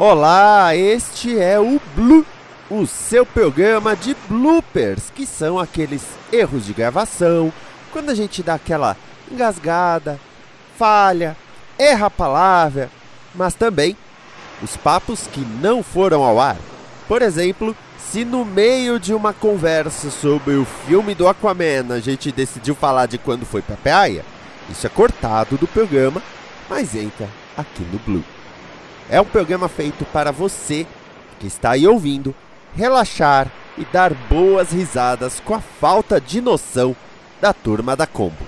Olá, este é o Blue, o seu programa de bloopers, que são aqueles erros de gravação, quando a gente dá aquela engasgada, falha, erra a palavra, mas também os papos que não foram ao ar. Por exemplo, se no meio de uma conversa sobre o filme do Aquaman a gente decidiu falar de quando foi pra praia, isso é cortado do programa, mas entra aqui no Blue. É um programa feito para você que está aí ouvindo relaxar e dar boas risadas com a falta de noção da turma da Combo.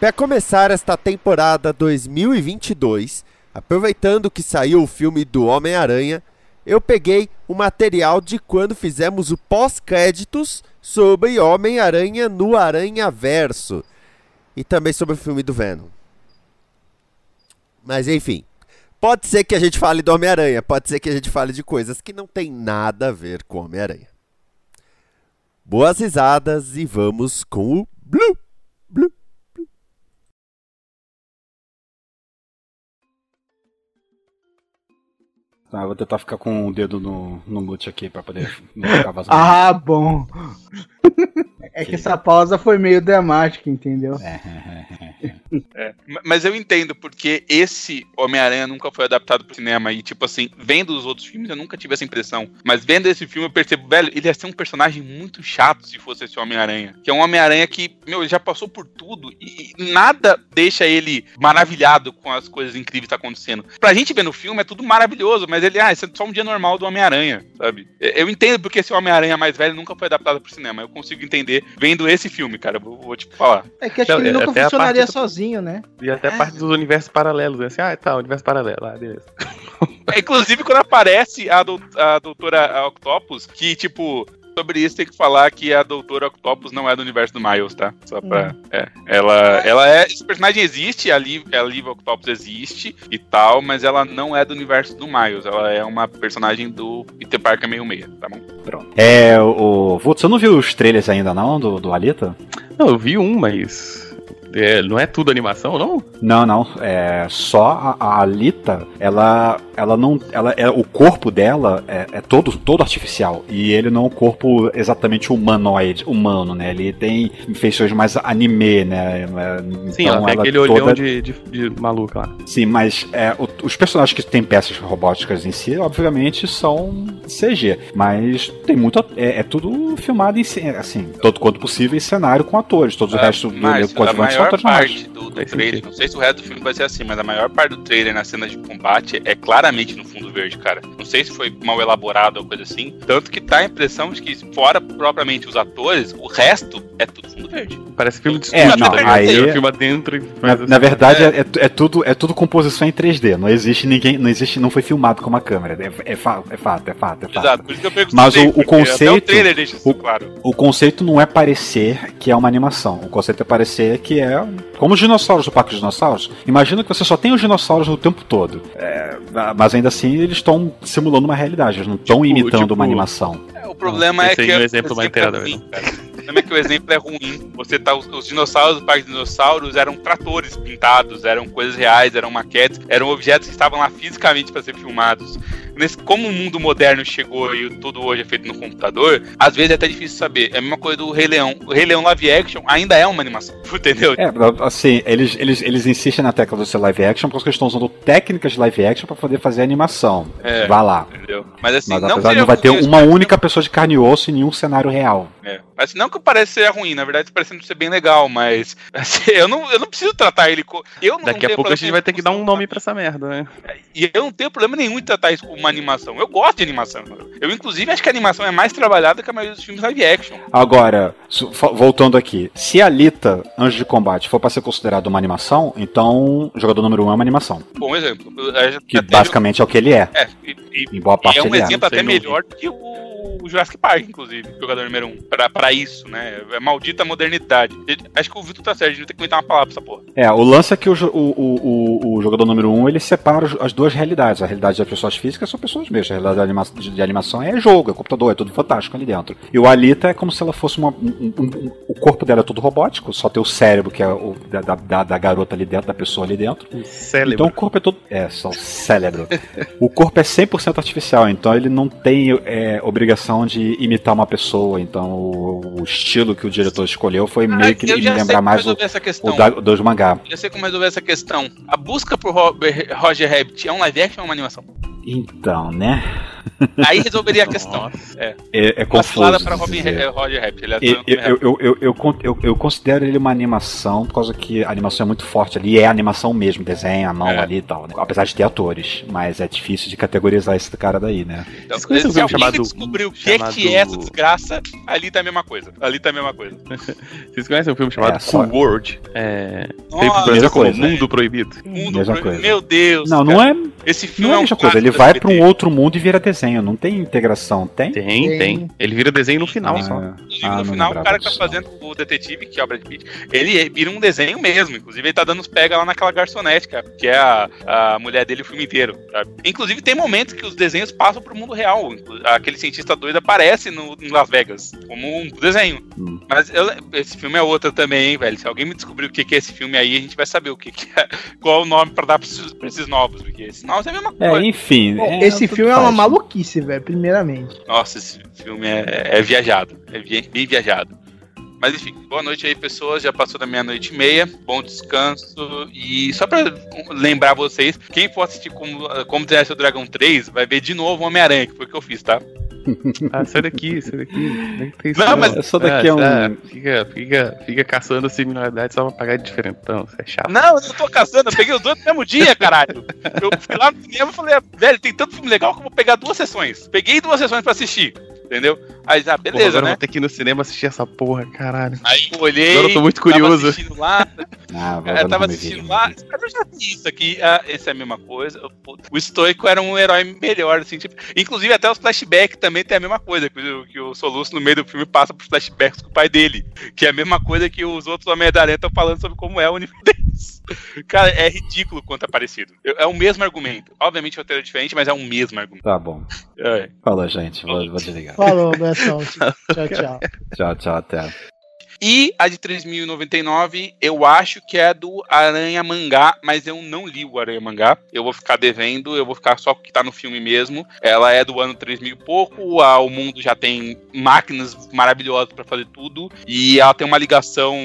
Para começar esta temporada 2022, aproveitando que saiu o filme do Homem-Aranha, eu peguei o material de quando fizemos o pós-créditos sobre Homem-Aranha no Aranha Verso e também sobre o filme do Venom. Mas enfim, pode ser que a gente fale do Homem-Aranha, pode ser que a gente fale de coisas que não tem nada a ver com Homem-Aranha. Boas risadas e vamos com o Blue, Blue. Tá, vou tentar ficar com o dedo no, no mute aqui pra poder não ficar vazando. ah, bom. É que essa pausa foi meio dramática, entendeu? É, mas eu entendo, porque esse Homem-Aranha nunca foi adaptado pro cinema. E, tipo assim, vendo os outros filmes, eu nunca tive essa impressão. Mas vendo esse filme, eu percebo, velho, ele ia ser um personagem muito chato se fosse esse Homem-Aranha. Que é um Homem-Aranha que, meu, já passou por tudo e, nada deixa ele maravilhado com as coisas incríveis que tá acontecendo. Pra gente ver no filme é tudo maravilhoso, mas ele, ah, isso é só um dia normal do Homem-Aranha, sabe? Eu entendo porque esse Homem-Aranha mais velho nunca foi adaptado pro cinema. Eu consigo entender vendo esse filme, cara. Vou, vou te falar. É que acho que ele nunca funcionaria do... sozinho, né? E até é. parte dos universos paralelos, né? Assim, ah, tá, universo paralelo, ah, beleza. Inclusive, quando aparece a, do, a doutora Octopus, que, tipo, sobre isso tem que falar que a Doutora Octopus não é do universo do Miles, tá? Só pra. Hum. É, ela, ela é. Esse personagem existe, a Liv, a Liv Octopus existe e tal, mas ela não é do universo do Miles. Ela é uma personagem do Peter Parker meio meia, tá bom? Pronto. É, o. Você não viu os trailers ainda, não, do, do Alita? Não, eu vi um, mas. É, não é tudo animação, não? Não, não. É só a, a Alita, ela, ela não, ela é o corpo dela é, é, todo, todo artificial e ele não é um corpo exatamente humanoide, humano, né? Ele tem feições mais anime, né? Então, Sim, ela tem ela aquele toda... olhão de, de, de maluca lá. Sim, mas é, o, os personagens que têm peças robóticas em si, obviamente, são CG, mas tem muito é, é tudo filmado em assim, todo quanto possível em cenário com atores, todos o resto do coadjuvante maior parte do, do trailer, não sei se o resto do filme vai ser assim, mas a maior parte do trailer na cena de combate é claramente no fundo verde, cara. Não sei se foi mal elaborado ou coisa assim. Tanto que tá a impressão de que, fora propriamente os atores, o resto é tudo fundo verde. Parece filme de é, não, aí, filma dentro e na, assim. na verdade, é. É, é, tudo, é tudo composição em 3D. Não existe ninguém. Não existe, não foi filmado com uma câmera. É, é, fa, é fato, é fato, é fato. Exato, por isso que eu pergunto. Mas o, o conceito. O, trailer deixa isso o, claro. o conceito não é parecer que é uma animação. O conceito é parecer que é como os dinossauros do Parque dos Dinossauros. Imagina que você só tem os dinossauros o tempo todo. É, mas ainda assim eles estão simulando uma realidade, eles não estão tipo, imitando tipo, uma animação. É, o problema é que. Um exemplo mais inteirado, problema é que o exemplo é ruim. Você tá, os, os dinossauros do Parque dos Dinossauros eram tratores pintados, eram coisas reais, eram maquetes, eram objetos que estavam lá fisicamente para ser filmados. Nesse, como o mundo moderno chegou e tudo hoje é feito no computador, às vezes é até difícil saber. É a mesma coisa do Rei Leão. O Rei Leão live action ainda é uma animação, entendeu? É, assim, eles, eles, eles insistem na tecla do ser live action porque eles estão usando técnicas de live action para poder fazer animação. É, Vá lá. Entendeu? Mas assim, Mas, não, não vai ter uma única pessoa de carne e osso em nenhum cenário real. É. Mas não que parece ser ruim, na verdade parecendo ser bem legal, mas assim, eu, não, eu não preciso tratar ele com. Eu Daqui a pouco a gente vai ter que dar um nome pra essa merda, né? E eu não tenho problema nenhum em tratar isso como uma animação. Eu gosto de animação. Eu, inclusive, acho que a animação é mais trabalhada que a maioria dos filmes live action. Agora, voltando aqui, se a Lita, Anjo de Combate, for pra ser considerado uma animação, então o jogador número 1 um é uma animação. Bom exemplo. Que basicamente é o que ele é. É, e, e, em boa parte e é um é. exemplo é. até melhor do que o o Jurassic Park, inclusive, jogador número um, pra, pra isso, né? É maldita modernidade. Acho que o Vitor tá certo, a gente tem que comentar uma palavra pra essa porra. É, o lance é que o, o, o, o jogador número um, ele separa as duas realidades. A realidade das pessoas físicas são pessoas mesmo. A realidade de, anima de animação é jogo, é computador, é tudo fantástico ali dentro. E o Alita é como se ela fosse uma. Um, um, o corpo dela é tudo robótico, só tem o cérebro, que é o da, da, da garota ali dentro, da pessoa ali dentro. Cérebro. Então o corpo é todo. É, só o cérebro. o corpo é 100% artificial, então ele não tem é, obrigação de imitar uma pessoa, então o, o estilo que o diretor escolheu foi ah, meio que me lembrar mais o, o da, do mangá. Eu sei como resolver essa questão. A busca por Roger Rabbit é um live action ou uma animação? Então, né? Aí resolveria a questão. É, é, é confuso. para Robin Roger Rabbit. Ele é eu, eu, eu, eu, eu, eu, considero ele uma animação, por causa que a animação é muito forte ali. É animação mesmo, desenha a mão é. ali e tal. Né? Apesar de ter atores. Mas é difícil de categorizar esse cara daí, né? Então, se alguém chamado, descobriu o que, chamado... que é essa desgraça, ali tá a mesma coisa. Ali tá a mesma coisa. Vocês conhecem um filme chamado é, Cool World? É. Feito como Mundo Proibido. Mundo Proibido. Meu Deus. Não, não é. Esse filme não é, é um coisa. Ele vai para um outro mundo e vira desenho. Não tem integração, tem? Tem, tem. Ele vira desenho no final ah, só. Ah, no final, o cara que tá fazendo o detetive, que é o Brad Pitt, ele vira um desenho mesmo. Inclusive, ele tá dando os pega lá naquela garçonete, cara, que é a, a mulher dele o filme inteiro. Sabe? Inclusive, tem momentos que os desenhos passam pro mundo real. Aquele cientista doido aparece no, em Las Vegas, como um desenho. Hum. Mas eu, esse filme é outro também, hein, velho. Se alguém me descobrir o que é esse filme aí, a gente vai saber o que, que é, qual é o nome pra dar pra esses, pra esses novos, porque esses novos é a mesma é, coisa. É, enfim. Bom, é, esse filme é uma maluquice, velho, primeiramente. Nossa, esse filme é, é viajado. É bem viajado. Mas enfim, boa noite aí, pessoas. Já passou da meia-noite e meia. Bom descanso. E só pra lembrar vocês, quem for assistir Como, como Treinar Seu Dragão 3, vai ver de novo Homem-Aranha, que foi o que eu fiz, tá? Ah, sai daqui, sai daqui. não, mas é só daqui a um. Ah, fica, fica, fica caçando similaridade só pra pagar de diferentão. Isso é chato. Não, eu não tô caçando, eu peguei os dois no mesmo dia, caralho. Eu fui lá no cinema e falei, velho, tem tanto filme legal que eu vou pegar duas sessões. Peguei duas sessões pra assistir entendeu? Aí, ah, beleza, Porra, agora né? vou ter que ir no cinema assistir essa porra, caralho. Aí eu olhei. Agora eu tô muito curioso. Tava assistindo lá. ah, eu tava assistindo lá. Mas eu já vi isso aqui. Ah, esse é a mesma coisa. O Stoico era um herói melhor, assim. Tipo, inclusive, até os flashbacks também tem a mesma coisa. Que o, que o Soluço, no meio do filme, passa pros flashbacks com o pai dele. Que é a mesma coisa que os outros Homem-Aranha estão falando sobre como é o universo deles. Cara, é ridículo quanto é parecido. É o mesmo argumento. Obviamente o roteiro é diferente, mas é o mesmo argumento. Tá bom. É. Falou, gente. Vou, vou desligar. Falou, Betão. tchau, tchau. tchau, tchau, até. E a de 3099, eu acho que é do Aranha Mangá, mas eu não li o Aranha Mangá. Eu vou ficar devendo, eu vou ficar só com o que tá no filme mesmo. Ela é do ano 3000 e pouco, a, o mundo já tem máquinas maravilhosas para fazer tudo, e ela tem uma ligação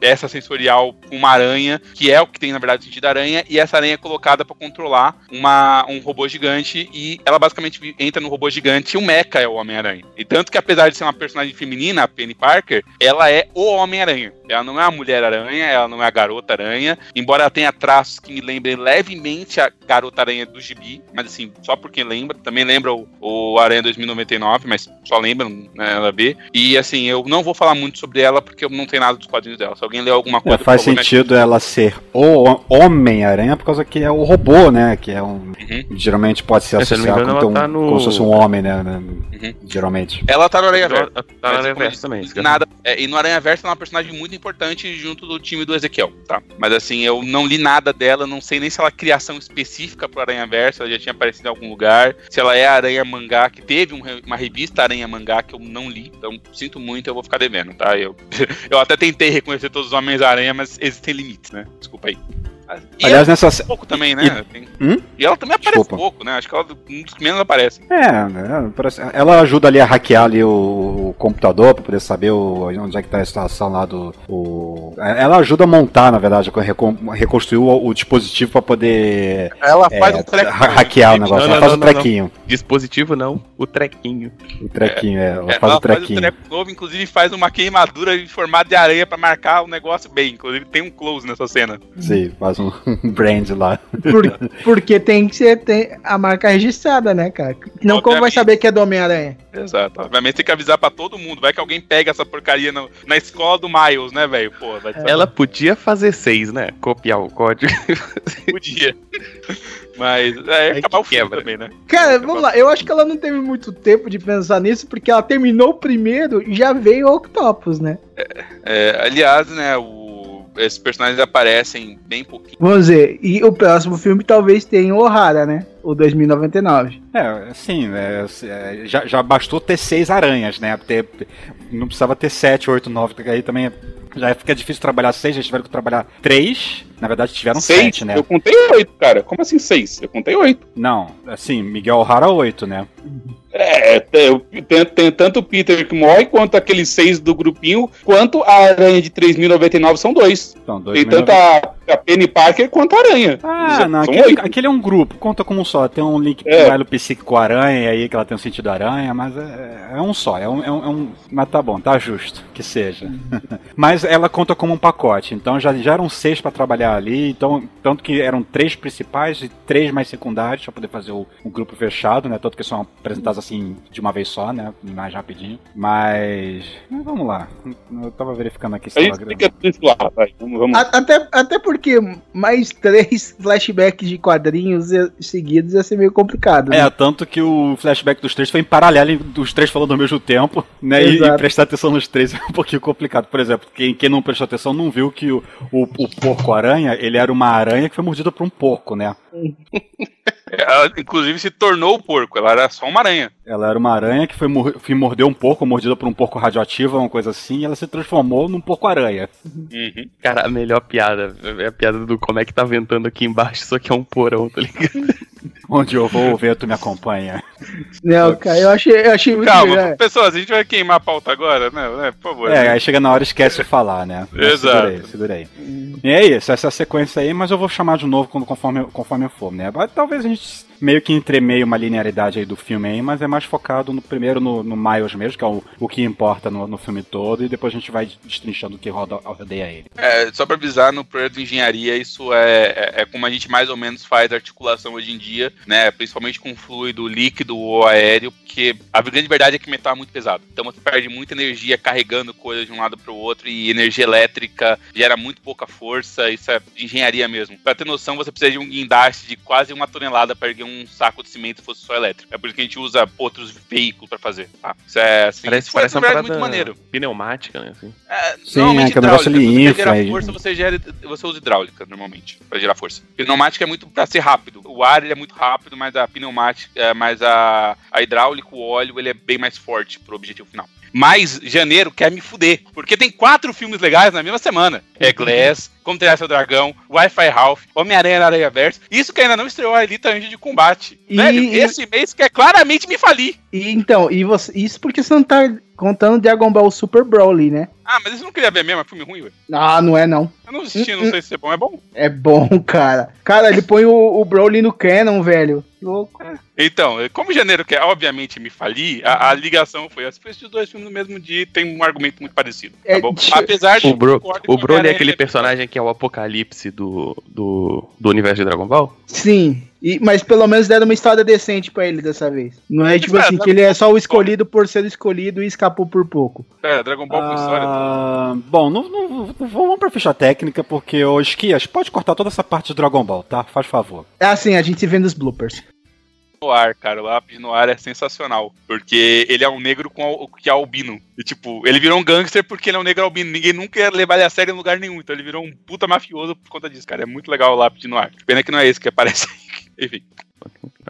dessa sensorial com uma aranha, que é o que tem na verdade o sentido da aranha, e essa aranha é colocada para controlar uma, um robô gigante, e ela basicamente entra no robô gigante e o Mecha é o Homem-Aranha. E tanto que apesar de ser uma personagem feminina, a Penny Parker, ela é o Homem-Aranha. Ela não é a Mulher-Aranha, ela não é a Garota-Aranha, embora ela tenha traços que me lembrem levemente a Garota-Aranha do Gibi, mas assim, só porque lembra. Também lembra o, o Aranha 2099, mas só lembra né, ela B. E assim, eu não vou falar muito sobre ela porque eu não tenho nada dos quadrinhos dela. Se alguém leu alguma é, coisa. É, faz sentido ela ser o Homem-Aranha por causa que é o robô, né? Que é um. Uhum. Geralmente pode ser associado com, um, tá no... como se fosse um homem, né? né uhum. Geralmente. Ela tá no Aranha Verso. Tá no Aranha Verso também. Nada. É, e no Aranha Verso ela é uma personagem muito importante junto do time do Ezequiel, tá? Mas assim, eu não li nada dela, não sei nem se ela é criação específica pro Aranha Verso, ela já tinha aparecido em algum lugar, se ela é Aranha Mangá, que teve um, uma revista Aranha Mangá que eu não li, então sinto muito, eu vou ficar devendo, tá? Eu, eu até tentei reconhecer todos os Homens-Aranha, mas existem limites, né? Desculpa aí. E Aliás, nessa. pouco também, né? E, hum? e ela também aparece Desculpa. pouco, né? Acho que ela é um dos que menos aparece. É, né? ela ajuda ali a hackear ali o, computador para poder saber o, onde é que tá a situação lá do. O... Ela ajuda a montar, na verdade, reconstruir o, o dispositivo para poder. Ela faz é, um trequinho. Hackear o negócio, não, ela faz um trequinho. Dispositivo não, o trequinho. O trequinho, é. Ela, é, faz, ela o trequinho. faz o treco novo, inclusive faz uma queimadura em formato de areia pra marcar o negócio bem. Inclusive tem um close nessa cena. Sim, faz um brand lá. Por, porque tem que ser tem a marca registrada, né, cara? Não Obviamente. como vai saber que é do Homem-Aranha. Exato. Obviamente tem que avisar pra todo mundo. Vai que alguém pega essa porcaria no, na escola do Miles, né, velho? Pô, vai Ela podia fazer seis, né? Copiar o código. Podia. Mas é, acabar o filme também, né? Cara, vamos lá. Eu acho que ela não teve muito tempo de pensar nisso, porque ela terminou o primeiro e já veio o Octopus, né? É, é, aliás, né, o, esses personagens aparecem bem pouquinho. Vamos dizer, e o próximo filme talvez tenha o O'Hara, né? O 2099. É, sim, é, é, já, já bastou ter seis aranhas, né? Ter, não precisava ter sete, oito, nove, porque aí também já fica difícil trabalhar seis, já tiveram que trabalhar três. Na verdade, tiveram seis, sete, né? Eu contei oito, cara. Como assim seis? Eu contei oito. Não, assim, Miguel O'Hara oito, né? É, tem, tem, tem, tanto o Peter que morre, quanto aqueles seis do grupinho, quanto a aranha de 3099 são dois. São dois tem tanto a, a, Penny Parker quanto a aranha. Ah, não, aquele, aquele, é um grupo, conta como um só. Tem um link é. o psíquico com a aranha, aí que ela tem um sentido aranha, mas é, é um só, é um, é, um, é um, Mas tá bom, tá justo que seja. mas ela conta como um pacote, então já, já eram seis para trabalhar ali, então, tanto que eram três principais e três mais secundários para poder fazer o, o grupo fechado, né? Tanto que são apresentados assim de uma vez só, né? Mais rapidinho. Mas. vamos lá. Eu tava verificando aqui se a gente fica lá, vai. Vamos, vamos. Até, até porque mais três flashbacks de quadrinhos seguidos ia ser meio complicado. Né? É, tanto que o flashback dos três foi em paralelo, dos três falando ao mesmo tempo, né? E, e, prestar atenção nos três é um pouquinho complicado. Por exemplo, quem, quem não prestou atenção não viu que o, o, o porco-aranha, ele era uma aranha que foi mordida por um porco, né? Ela, inclusive, se tornou o porco. Ela era só uma aranha. Ela era uma aranha que foi, foi mordeu um porco, mordida por um porco radioativo, uma coisa assim, e ela se transformou num porco-aranha. Uhum. Cara, a melhor piada é a piada do como é que tá ventando aqui embaixo, isso aqui é um porão, tá ligado? Onde eu vou, o vento me acompanha. Não, cara, eu achei, eu achei muito Calma, legal. pessoas, a gente vai queimar a pauta agora, né? né por favor. É, né? aí chega na hora e esquece de falar, né? Exato. Segurei, segurei. E é isso, essa sequência aí, mas eu vou chamar de novo conforme, conforme eu for, né? Talvez a gente meio que entremeio uma linearidade aí do filme mas é mais focado no primeiro no, no Miles mesmo, que é o, o que importa no, no filme todo, e depois a gente vai destrinchando o que roda, rodeia ele. É, só pra avisar, no projeto de engenharia, isso é, é, é, como a gente mais ou menos faz articulação hoje em dia, né? Principalmente com fluido líquido ou aéreo, porque a grande verdade é que metal é muito pesado. Então você perde muita energia carregando coisas de um lado pro outro, e energia elétrica gera muito pouca força, isso é engenharia mesmo. Pra ter noção, você precisa de um guindaste de quase uma tonelada para erguer um um saco de cimento fosse só elétrico. É por isso que a gente usa outros veículos para fazer. Tá? Isso é assim, parece, parece uma parada muito maneiro. Pneumática, né? Assim. É, Sim, normalmente é, negócio ali infra. Gerar força, você, gera, você usa hidráulica normalmente para gerar força. Pneumática é muito para ser rápido. O ar ele é muito rápido, mas a pneumática, é, mas a, a hidráulica, o óleo, ele é bem mais forte pro objetivo final. Mas janeiro quer me fuder. Porque tem quatro filmes legais na mesma semana. É Glass, Como Treinar Seu Dragão, Wi-Fi Ralph, Homem-Aranha na Aranha Verso. Isso que ainda não estreou a Elite Anjo de Combate. E... Velho, esse mês quer claramente me falir. E, então, e você, isso porque você não tá contando Dragon Ball Super Broly, né? Ah, mas isso não queria ver mesmo, é filme ruim, velho. Ah, não é não. Eu não assisti, não sei se é bom, é bom? É bom, cara. Cara, ele põe o, o Broly no canon, velho. Louco. É. Então, como janeiro quer, obviamente, me falir, a, a ligação foi, assistir os dois filmes no mesmo dia tem um argumento muito parecido, tá é, bom? Apesar de... O, Bro, o Broly é aquele personagem que é o apocalipse do, do, do universo de Dragon Ball? Sim. E, mas pelo menos deram uma história decente para ele dessa vez. Não é tipo assim, que ele é só o escolhido por ser escolhido e escapou por pouco. É, Dragon Ball com história. Ah, bom, não, não, vamos pra ficha técnica, porque o Esquias, pode cortar toda essa parte de Dragon Ball, tá? Faz favor. É assim, a gente vê nos bloopers. Noir, cara. O lápis noir é sensacional. Porque ele é um negro com que é albino. E, tipo, ele virou um gangster porque ele é um negro albino. Ninguém nunca ia levar ele a sério em lugar nenhum. Então ele virou um puta mafioso por conta disso, cara. É muito legal o lápis de noir. Pena que não é esse que aparece aí. Enfim.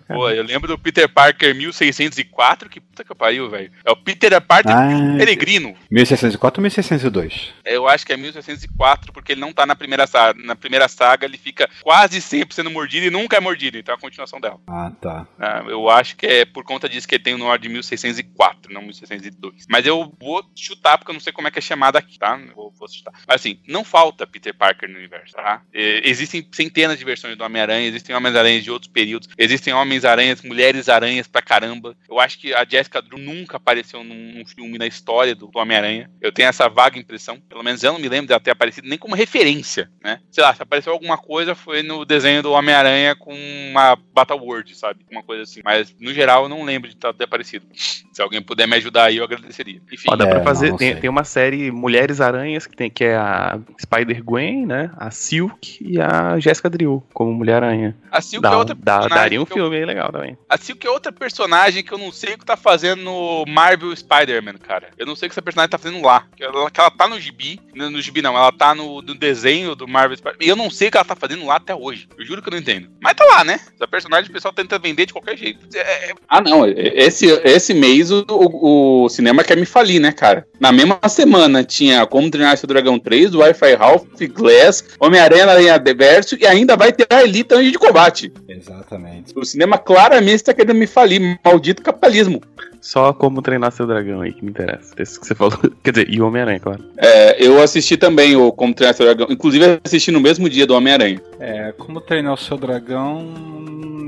Pô, eu lembro do Peter Parker 1604, que Puta que pariu, velho. É o Peter Parker ah, peregrino. 1604 ou 1602? Eu acho que é 1604, porque ele não tá na primeira saga. Na primeira saga ele fica quase sempre sendo mordido e nunca é mordido, então é a continuação dela. Ah, tá. Ah, eu acho que é por conta disso que ele tem o nome de 1604, não 1602. Mas eu vou chutar, porque eu não sei como é que é chamado aqui, tá? Vou, vou chutar. Mas assim, não falta Peter Parker no universo, tá? Existem centenas de versões do Homem-Aranha, existem Homens-Aranhas de outros períodos, existem Homens-Aranhas, Mulheres-Aranhas pra caramba. Eu acho que a Jessica Drew nunca apareceu num, num filme na história do, do Homem-Aranha. Eu tenho essa vaga impressão, pelo menos eu não me lembro dela ter aparecido nem como referência, né? Sei lá, se apareceu alguma coisa foi no desenho do Homem-Aranha com uma Battle Word, sabe? Uma coisa assim. Mas, no geral, eu não lembro de ter aparecido. Se alguém puder me ajudar aí, eu agradeceria. Enfim. Ó, dá é, pra fazer. Tem, tem, uma série Mulheres Aranhas que, tem, que é a Spider-Gwen, né? A Silk e a Jessica Drill como Mulher-Aranha. A Silk dá, é outra dá, Daria um filme aí legal também. A Silk é outra personagem que eu não sei o que tá fazendo no Marvel Spider-Man, cara. Eu não sei o que essa personagem tá fazendo lá. Que ela, que ela tá no gibi. No, no gibi não, ela tá no, no desenho do Marvel Spider-Man. E eu não sei o que ela tá fazendo lá até hoje. Eu juro que eu não entendo. Mas tá lá, né? Essa personagem o pessoal tenta vender de qualquer jeito. É... é ah, não. Esse, esse mês o, o, o, cinema quer me falir, né, cara? Na mesma semana tinha Como Treinar Seu Dragão 3, Wi-Fi Ralph, Glass, Homem-Aranha na linha Verso e ainda vai ter a Elite Anjo de Combate. Exatamente. O cinema claramente está querendo me falir. Maldito capitalismo. Só como treinar seu dragão aí que me interessa. Esse que você falou. Quer dizer, e o Homem-Aranha, claro. É, eu assisti também o Como Treinar Seu Dragão. Inclusive, assisti no mesmo dia do Homem-Aranha. É, Como Treinar o Seu Dragão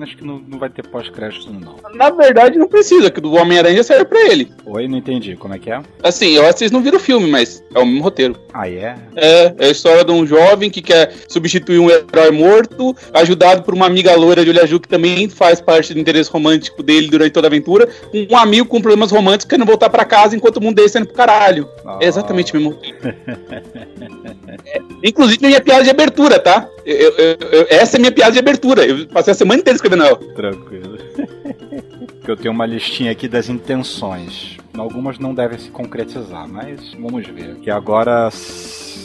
acho que não, não vai ter pós-crédito, não. Na verdade, não precisa, que do Homem-Aranha serve pra ele. Oi, não entendi. Como é que é? Assim, eu acho que vocês não viram o filme, mas é o mesmo roteiro. Ah, é? É, é a história de um jovem que quer substituir um herói morto, ajudado por uma amiga loira de olho azul que também faz parte do interesse romântico dele durante toda a aventura, um amigo com problemas românticos querendo voltar para casa enquanto o mundo dele sendo pro caralho. Oh. É exatamente o mesmo é, inclusive, minha piada de abertura, tá? Eu, eu, eu, essa é minha piada de abertura. Eu passei a semana inteira escrevendo ela. Tranquilo. eu tenho uma listinha aqui das intenções. Algumas não devem se concretizar, mas vamos ver. Que agora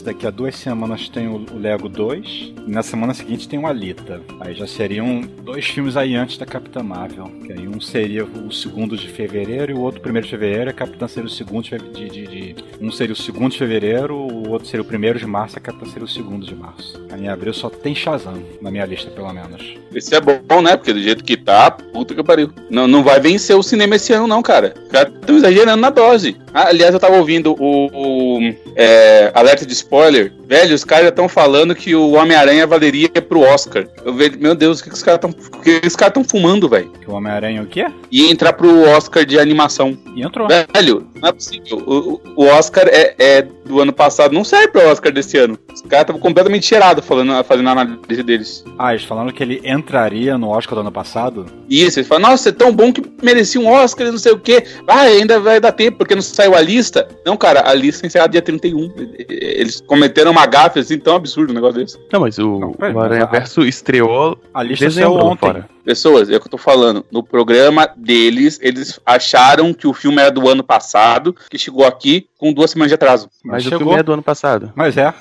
daqui a duas semanas tem o Lego 2, e na semana seguinte tem o Alita. Aí já seriam dois filmes aí antes da Capitã Marvel. Que aí um seria o segundo de fevereiro e o outro primeiro de fevereiro, a Capitã seria o segundo de, de, de, de, Um seria o segundo de fevereiro, o outro seria o primeiro de março, e a Capitã seria o segundo de março. Aí em abril só tem Shazam, na minha lista, pelo menos. Esse é bom, né? Porque do jeito que tá, puta que pariu. Não, não vai vencer o cinema esse ano, não, cara. Os caras estão exagerando na dose. Ah, aliás, eu tava ouvindo o, o é, alerta de spoiler. Velho, os caras já estão falando que o Homem-Aranha valeria pro Oscar. Eu vejo, meu Deus, o que, que os caras estão. que os caras estão fumando, velho? O Homem-Aranha o quê? Ia entrar pro Oscar de animação. E entrou. Velho, não é possível. O, o Oscar é, é, do ano passado, não serve pro Oscar desse ano. Os caras estavam completamente cheirados falando, fazendo a análise deles. Ah, eles falando que ele entraria no Oscar do ano passado? Isso, eles falam, nossa, é tão bom que merecia um Oscar, não sei o quê. Ah, ainda vai dar tempo, porque não saiu a lista. Não, cara, a lista é encerrada dia 31. Eles cometeram uma gafe assim tão absurdo um negócio desse. Não, mas o, não, o Aranha Verso estreou. A lista saiu ontem. Fora. Pessoas, é o que eu tô falando. No programa deles, eles acharam que o filme era do ano passado, que chegou aqui com duas semanas de atraso. Mas, Mas o filme é do ano passado. Mas é.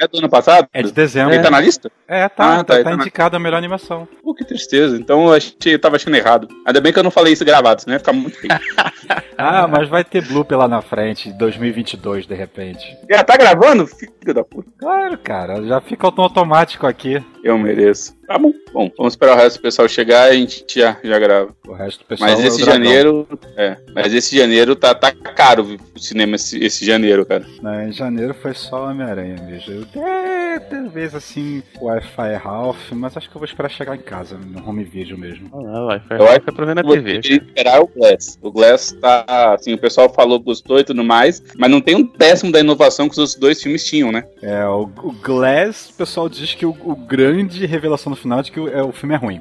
É do ano passado? É de dezembro. Ele tá na lista? É, tá. Ah, tá, tá, tá indicado na... a melhor animação. Pô, que tristeza. Então eu, achei, eu tava achando errado. Ainda bem que eu não falei isso gravado, senão ia ficar muito feio. ah, mas vai ter Blue pela na frente, 2022, de repente. Já tá gravando? Filho da puta. Claro, cara. Já fica automático aqui. Eu mereço. Tá bom. Bom, vamos esperar o resto do pessoal chegar e a gente já, já grava. O resto do pessoal Mas é esse é janeiro. É, mas esse janeiro tá, tá caro o cinema esse, esse janeiro, cara. Não, em janeiro foi só Homem-Aranha mesmo. É, talvez assim, Wi-Fi Ralph, mas acho que eu vou esperar chegar em casa, no home video mesmo. Ah, não, Wi-Fi Ralph é pra ver na TV. esperar o Glass. O Glass tá, assim, o pessoal falou, gostou e tudo mais, mas não tem um décimo da inovação que os outros dois filmes tinham, né? É, o, o Glass, o pessoal diz que o, o grande revelação no final é de que o, é, o filme é ruim.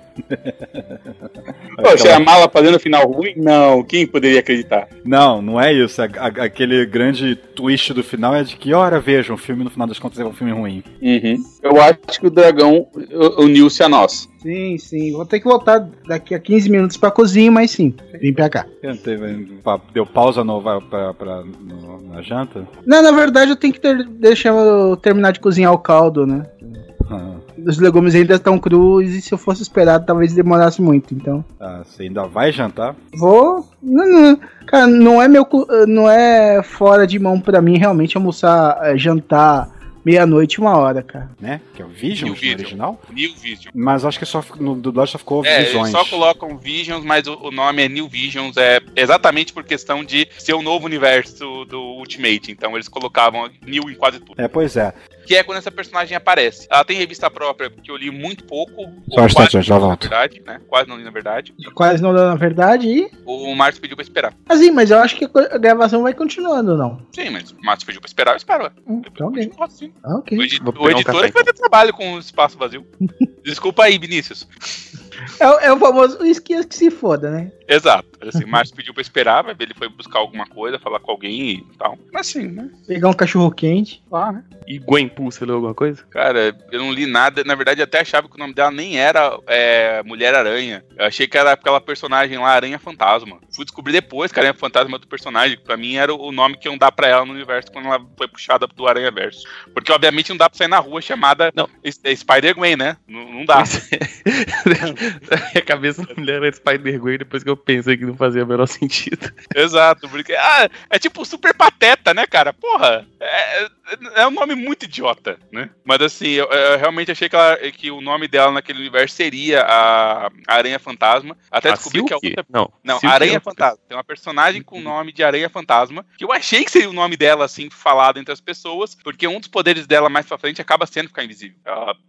Poxa, a mala fazendo o final ruim? Não, quem poderia acreditar? Não, não é isso. A, a, aquele grande twist do final é de que, ora, vejam, o filme no final das contas é um filme ruim. Uhum. Eu acho que o dragão uniu-se a nós. Sim, sim. Vou ter que voltar daqui a 15 minutos pra cozinha, mas sim, vim pra cá. Deu pausa no, pra, pra, no, na janta? Não, na verdade eu tenho que ter, deixar eu terminar de cozinhar o caldo, né? Os legumes ainda estão crus e se eu fosse esperar, talvez demorasse muito, então. Ah, você ainda vai jantar? Vou. Não, não. Cara, não é meu. Não é fora de mão para mim realmente almoçar, eh, jantar meia-noite uma hora, cara. Né? Que é o Vision, New Vision. original? New Vision. Mas acho que só no dublagem só ficou é, Visões. só colocam Visions, mas o, o, nome é New Visions, é exatamente por questão de ser o novo universo do Ultimate. Então eles colocavam New em quase tudo. É, pois é que é quando essa personagem aparece. Ela tem revista própria, que eu li muito pouco. Só um instante, já volto. Verdade, né? Quase não li na verdade. Quase não li na verdade e. O Márcio pediu pra esperar. Assim, mas eu acho que a gravação vai continuando, não? Sim, mas o Márcio pediu pra esperar, eu espero. Hum, então, ok. Assim. Ah, okay. O, edi o editor um vai ter trabalho com o espaço vazio. Desculpa aí, Vinícius. É, é, o famoso esqueça que se foda, né? Exato. Assim, Márcio pediu pra esperar, vai ver ele foi buscar alguma coisa, falar com alguém e tal. Mas assim, né? Pegar um cachorro quente. Ah, né? E Gwen Poo, você leu alguma coisa? Cara, eu não li nada. Na verdade, até achava que o nome dela nem era é, Mulher-Aranha. Eu achei que era aquela personagem lá, Aranha Fantasma. Fui descobrir depois que Aranha Fantasma é outro personagem. Pra mim era o nome que iam dar pra ela no universo quando ela foi puxada do Aranha Verso. Porque, obviamente, não dá pra sair na rua chamada não. Spider-Gwen, né? Não, não dá. a cabeça da mulher é Spider-Gwen depois que eu pensei que não fazia o menor sentido. Exato, porque ah, é tipo super pateta, né, cara? Porra, é, é um nome muito idiota, né? Mas assim, eu, eu realmente achei que, ela, que, o nome dela naquele universo seria a, a Aranha Fantasma. Até a descobri Silk? que é outra. Não, não Aranha é Fantasma. Tem uma personagem com o nome de Aranha Fantasma, que eu achei que seria o nome dela, assim, falado entre as pessoas, porque um dos poderes dela mais pra frente acaba sendo ficar invisível,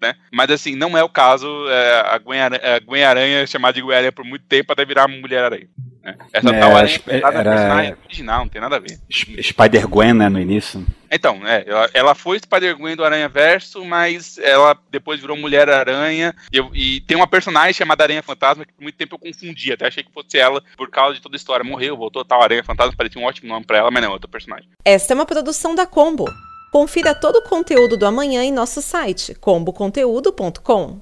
né? Mas assim, não é o caso. É, a, Gwen Aranha, a Gwen Aranha, chamada de Gwen Aranha por muito tempo, até virar Mulher Aranha. Né? Essa é, tal aranha era, era original, não tem nada a ver. Spider-Gwen, né, no início. Então, é, ela, ela foi Spider-Gwen do Aranha Verso, mas ela depois virou Mulher-Aranha. E, e, tem uma personagem chamada Aranha Fantasma que por muito tempo eu confundi. Até achei que fosse ela por causa de toda a história. Morreu, voltou tal Aranha Fantasma, parecia um ótimo nome pra ela, mas não, é outra personagem. Esta é uma produção da Combo. Confira todo o conteúdo do amanhã em nosso site comboconteúdo.com.